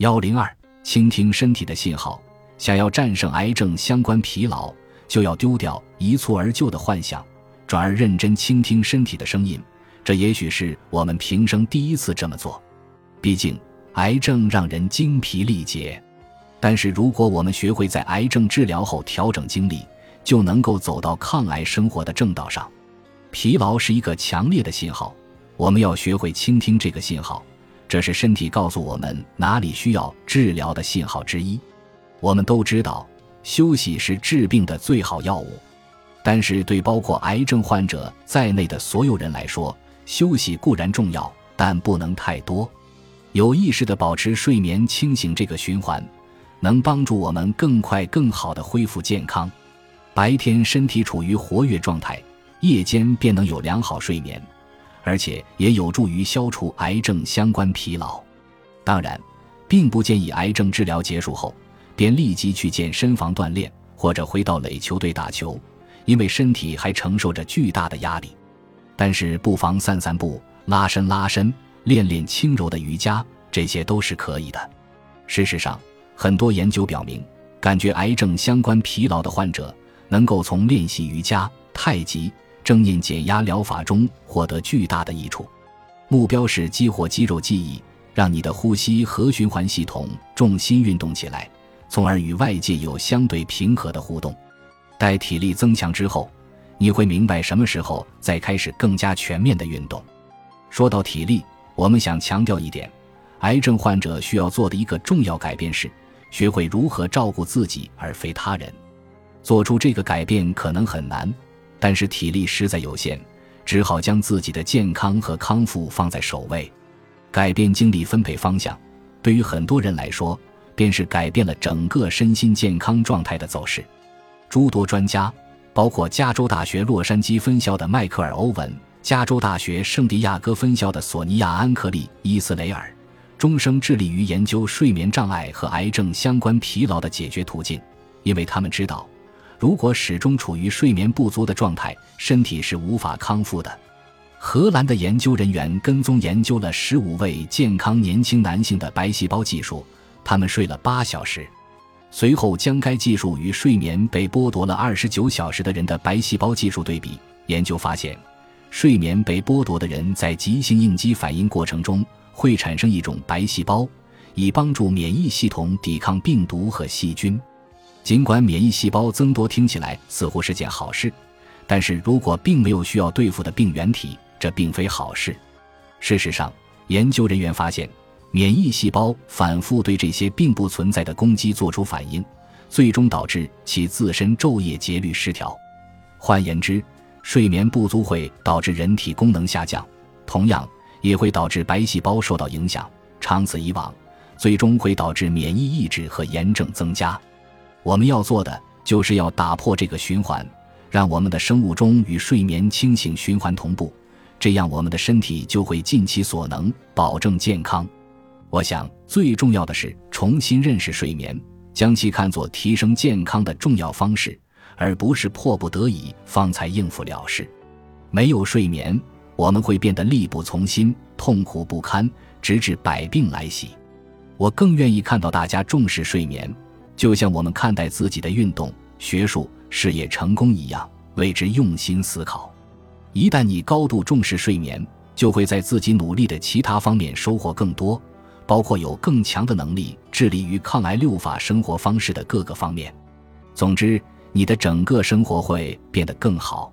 幺零二，倾听身体的信号。想要战胜癌症相关疲劳，就要丢掉一蹴而就的幻想，转而认真倾听身体的声音。这也许是我们平生第一次这么做。毕竟，癌症让人精疲力竭。但是，如果我们学会在癌症治疗后调整精力，就能够走到抗癌生活的正道上。疲劳是一个强烈的信号，我们要学会倾听这个信号。这是身体告诉我们哪里需要治疗的信号之一。我们都知道，休息是治病的最好药物。但是，对包括癌症患者在内的所有人来说，休息固然重要，但不能太多。有意识地保持睡眠清醒这个循环。能帮助我们更快、更好地恢复健康。白天身体处于活跃状态，夜间便能有良好睡眠，而且也有助于消除癌症相关疲劳。当然，并不建议癌症治疗结束后便立即去健身房锻炼或者回到垒球队打球，因为身体还承受着巨大的压力。但是，不妨散散步、拉伸拉伸、练练轻柔的瑜伽，这些都是可以的。事实上，很多研究表明，感觉癌症相关疲劳的患者能够从练习瑜伽、太极、正念减压疗法中获得巨大的益处。目标是激活肌肉记忆，让你的呼吸和循环系统重心运动起来，从而与外界有相对平和的互动。待体力增强之后，你会明白什么时候再开始更加全面的运动。说到体力，我们想强调一点：癌症患者需要做的一个重要改变是。学会如何照顾自己而非他人，做出这个改变可能很难，但是体力实在有限，只好将自己的健康和康复放在首位。改变精力分配方向，对于很多人来说，便是改变了整个身心健康状态的走势。诸多专家，包括加州大学洛杉矶分校的迈克尔·欧文，加州大学圣地亚哥分校的索尼娅·安克利·伊斯雷尔。终生致力于研究睡眠障碍和癌症相关疲劳的解决途径，因为他们知道，如果始终处于睡眠不足的状态，身体是无法康复的。荷兰的研究人员跟踪研究了十五位健康年轻男性的白细胞技术，他们睡了八小时，随后将该技术与睡眠被剥夺了二十九小时的人的白细胞技术对比，研究发现，睡眠被剥夺的人在急性应激反应过程中。会产生一种白细胞，以帮助免疫系统抵抗病毒和细菌。尽管免疫细胞增多听起来似乎是件好事，但是如果并没有需要对付的病原体，这并非好事。事实上，研究人员发现，免疫细胞反复对这些并不存在的攻击做出反应，最终导致其自身昼夜节律失调。换言之，睡眠不足会导致人体功能下降。同样。也会导致白细胞受到影响，长此以往，最终会导致免疫抑制和炎症增加。我们要做的就是要打破这个循环，让我们的生物钟与睡眠清醒循环同步，这样我们的身体就会尽其所能保证健康。我想最重要的是重新认识睡眠，将其看作提升健康的重要方式，而不是迫不得已方才应付了事。没有睡眠。我们会变得力不从心、痛苦不堪，直至百病来袭。我更愿意看到大家重视睡眠，就像我们看待自己的运动、学术、事业成功一样，为之用心思考。一旦你高度重视睡眠，就会在自己努力的其他方面收获更多，包括有更强的能力致力于抗癌六法生活方式的各个方面。总之，你的整个生活会变得更好。